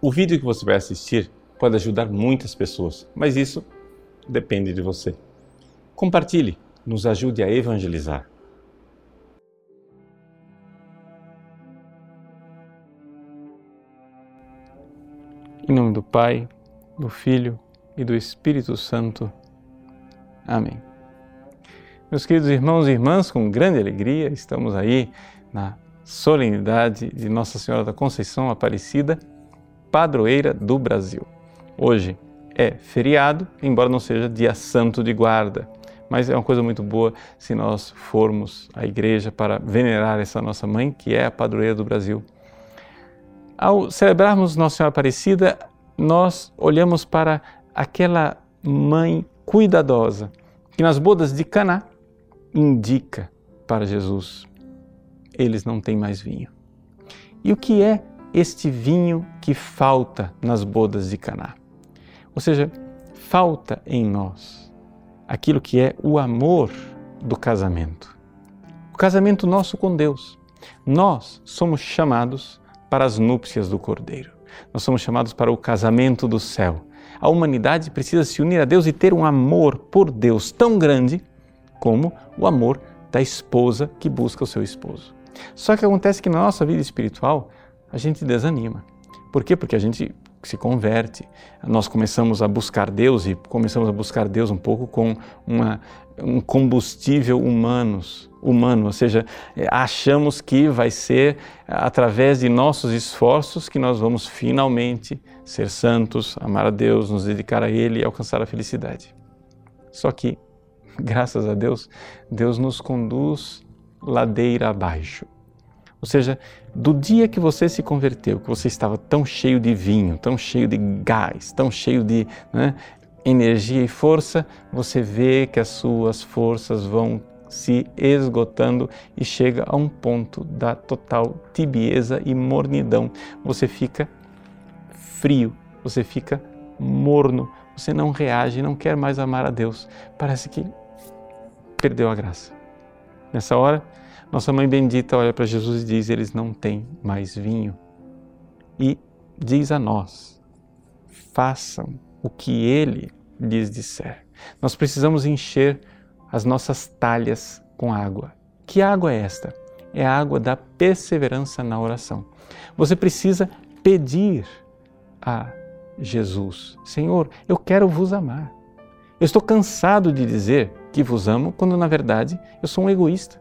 O vídeo que você vai assistir pode ajudar muitas pessoas, mas isso depende de você. Compartilhe, nos ajude a evangelizar. Em nome do Pai, do Filho e do Espírito Santo. Amém. Meus queridos irmãos e irmãs, com grande alegria, estamos aí na solenidade de Nossa Senhora da Conceição Aparecida, padroeira do Brasil. Hoje é feriado, embora não seja dia santo de guarda, mas é uma coisa muito boa se nós formos à igreja para venerar essa nossa mãe, que é a padroeira do Brasil. Ao celebrarmos Nossa Senhora Aparecida, nós olhamos para aquela mãe cuidadosa que nas bodas de Caná indica para Jesus: eles não têm mais vinho. E o que é este vinho que falta nas bodas de Caná? Ou seja, falta em nós aquilo que é o amor do casamento. O casamento nosso com Deus. Nós somos chamados para as núpcias do Cordeiro. Nós somos chamados para o casamento do céu. A humanidade precisa se unir a Deus e ter um amor por Deus tão grande como o amor da esposa que busca o seu esposo. Só que acontece que na nossa vida espiritual a gente desanima. Por quê? Porque a gente se converte, nós começamos a buscar Deus e começamos a buscar Deus um pouco com uma, um combustível humanos, humano, ou seja, achamos que vai ser através de nossos esforços que nós vamos finalmente ser santos, amar a Deus, nos dedicar a Ele e alcançar a felicidade. Só que graças a Deus, Deus nos conduz ladeira abaixo. Ou seja, do dia que você se converteu, que você estava tão cheio de vinho, tão cheio de gás, tão cheio de né, energia e força, você vê que as suas forças vão se esgotando e chega a um ponto da total tibieza e mornidão. Você fica frio, você fica morno, você não reage, não quer mais amar a Deus. Parece que perdeu a graça. Nessa hora, nossa mãe bendita olha para Jesus e diz: Eles não têm mais vinho. E diz a nós: façam o que ele lhes disser. Nós precisamos encher as nossas talhas com água. Que água é esta? É a água da perseverança na oração. Você precisa pedir a Jesus: Senhor, eu quero vos amar. Eu estou cansado de dizer que vos amo, quando na verdade eu sou um egoísta,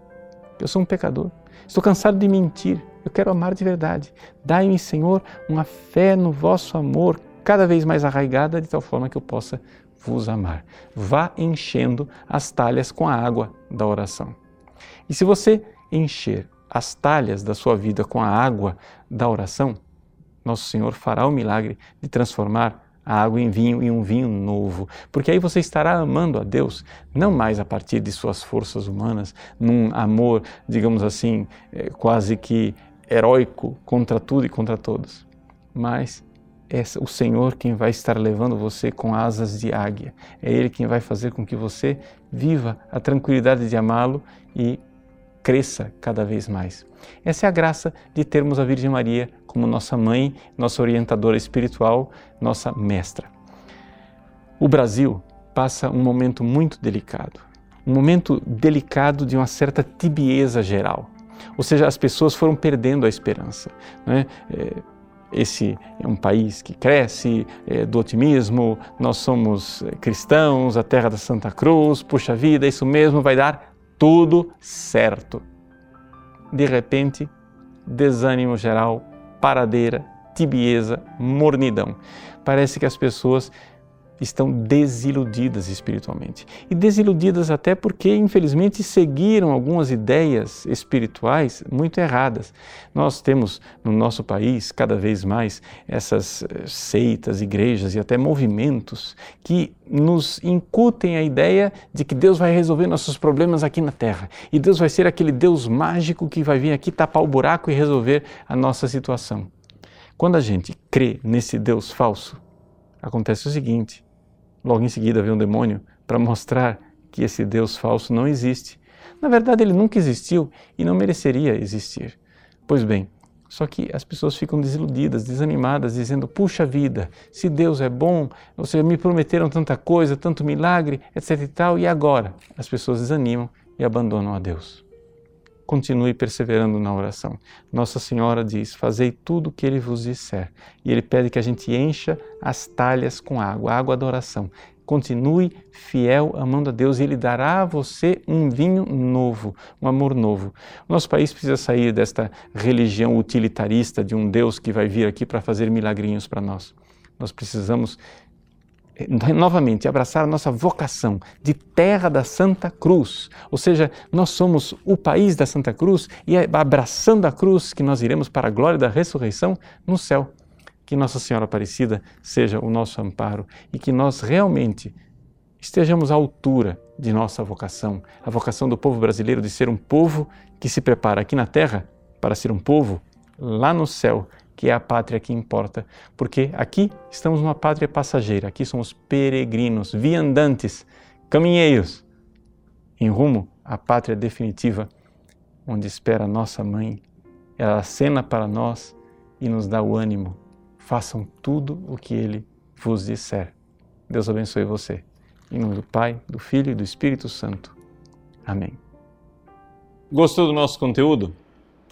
eu sou um pecador. Estou cansado de mentir, eu quero amar de verdade. Dai-me, Senhor, uma fé no vosso amor cada vez mais arraigada, de tal forma que eu possa vos amar. Vá enchendo as talhas com a água da oração. E se você encher as talhas da sua vida com a água da oração, nosso Senhor fará o milagre de transformar a água em vinho e um vinho novo, porque aí você estará amando a Deus, não mais a partir de suas forças humanas, num amor, digamos assim, é, quase que heróico contra tudo e contra todos, mas é o Senhor quem vai estar levando você com asas de águia. É Ele quem vai fazer com que você viva a tranquilidade de amá-lo e cresça cada vez mais. Essa é a graça de termos a Virgem Maria como nossa mãe, nossa orientadora espiritual, nossa mestra. O Brasil passa um momento muito delicado, um momento delicado de uma certa tibieza geral. Ou seja, as pessoas foram perdendo a esperança. Né? esse é um país que cresce é, do otimismo, nós somos cristãos, a terra da Santa Cruz, puxa vida, isso mesmo vai dar tudo certo. De repente, desânimo geral, paradeira, tibieza, mornidão. Parece que as pessoas estão desiludidas espiritualmente. E desiludidas até porque, infelizmente, seguiram algumas ideias espirituais muito erradas. Nós temos no nosso país, cada vez mais, essas eh, seitas, igrejas e até movimentos que nos incutem a ideia de que Deus vai resolver nossos problemas aqui na Terra. E Deus vai ser aquele Deus mágico que vai vir aqui tapar o buraco e resolver a nossa situação. Quando a gente crê nesse Deus falso, acontece o seguinte: Logo em seguida vem um demônio para mostrar que esse Deus falso não existe. Na verdade, ele nunca existiu e não mereceria existir. Pois bem, Só que as pessoas ficam desiludidas, desanimadas, dizendo: puxa vida, se Deus é bom, vocês me prometeram tanta coisa, tanto milagre, etc e tal, e agora? As pessoas desanimam e abandonam a Deus. Continue perseverando na oração. Nossa Senhora diz: Fazei tudo o que Ele vos disser. E Ele pede que a gente encha as talhas com água, água da oração. Continue fiel, amando a Deus, e Ele dará a você um vinho novo, um amor novo. Nosso país precisa sair desta religião utilitarista de um Deus que vai vir aqui para fazer milagrinhos para nós. Nós precisamos novamente abraçar a nossa vocação de terra da Santa Cruz, ou seja, nós somos o país da Santa Cruz e é abraçando a cruz que nós iremos para a glória da ressurreição no céu. Que Nossa Senhora Aparecida seja o nosso amparo e que nós realmente estejamos à altura de nossa vocação, a vocação do povo brasileiro de ser um povo que se prepara aqui na terra para ser um povo lá no céu, que é a pátria que importa, porque aqui estamos numa pátria passageira, aqui somos peregrinos, viandantes, caminheiros, em rumo à pátria definitiva, onde espera nossa mãe. Ela acena para nós e nos dá o ânimo façam tudo o que ele vos disser. Deus abençoe você. Em nome do Pai, do Filho e do Espírito Santo. Amém. Gostou do nosso conteúdo?